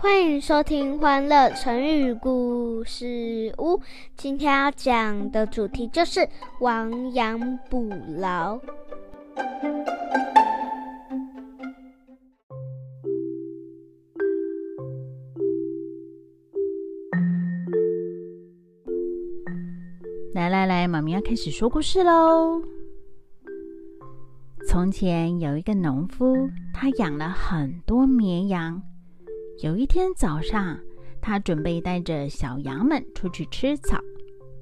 欢迎收听《欢乐成语故事屋》。今天要讲的主题就是亡羊补牢。来来来，妈咪要开始说故事喽。从前有一个农夫，他养了很多绵羊。有一天早上，他准备带着小羊们出去吃草。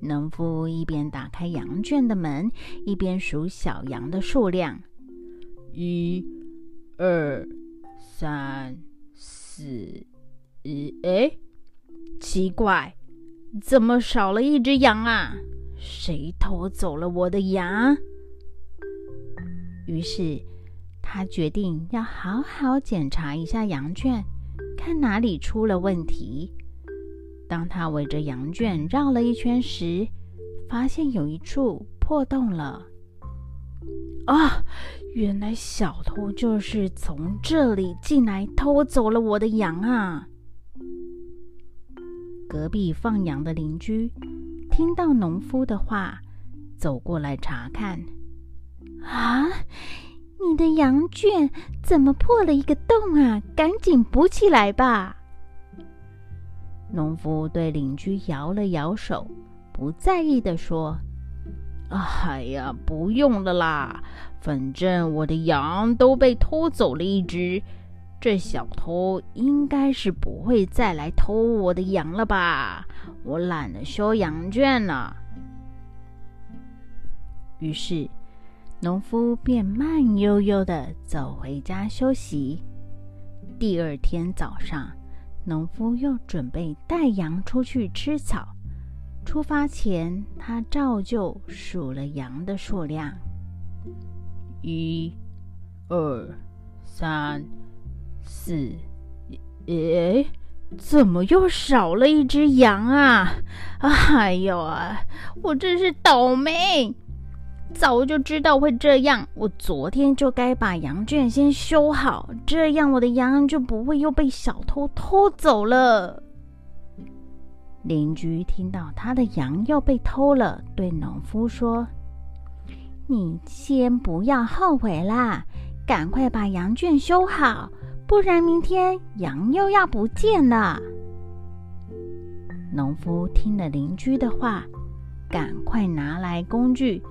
农夫一边打开羊圈的门，一边数小羊的数量：一、二、三、四、一。哎，奇怪，怎么少了一只羊啊？谁偷走了我的羊？于是他决定要好好检查一下羊圈。看哪里出了问题。当他围着羊圈绕了一圈时，发现有一处破洞了。啊，原来小偷就是从这里进来偷走了我的羊啊！隔壁放羊的邻居听到农夫的话，走过来查看。啊！你的羊圈怎么破了一个洞啊？赶紧补起来吧！农夫对邻居摇了摇手，不在意的说：“哎呀，不用了啦，反正我的羊都被偷走了一只，这小偷应该是不会再来偷我的羊了吧？我懒得修羊圈了。”于是。农夫便慢悠悠地走回家休息。第二天早上，农夫又准备带羊出去吃草。出发前，他照旧数了羊的数量：一、二、三、四。诶，怎么又少了一只羊啊？哎呦啊，我真是倒霉！早就知道会这样，我昨天就该把羊圈先修好，这样我的羊就不会又被小偷偷走了。邻居听到他的羊又被偷了，对农夫说：“你先不要后悔啦，赶快把羊圈修好，不然明天羊又要不见了。”农夫听了邻居的话，赶快拿来工具。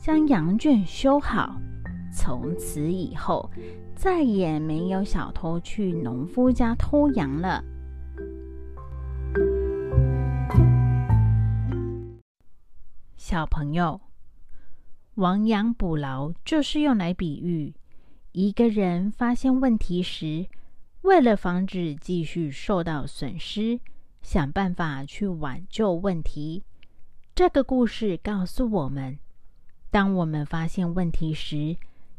将羊圈修好，从此以后再也没有小偷去农夫家偷羊了。小朋友，亡羊补牢就是用来比喻一个人发现问题时，为了防止继续受到损失，想办法去挽救问题。这个故事告诉我们。当我们发现问题时，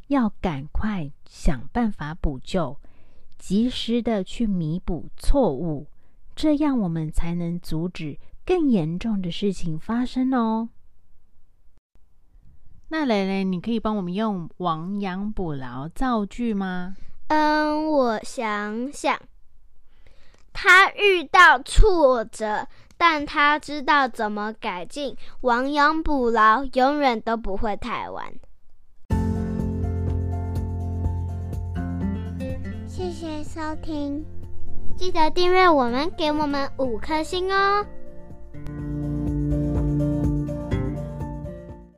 要赶快想办法补救，及时的去弥补错误，这样我们才能阻止更严重的事情发生哦。那蕾蕾，你可以帮我们用“亡羊补牢”造句吗？嗯，我想想，他遇到挫折。但他知道怎么改进，亡羊补牢永远都不会太晚。谢谢收听，记得订阅我们，给我们五颗星哦。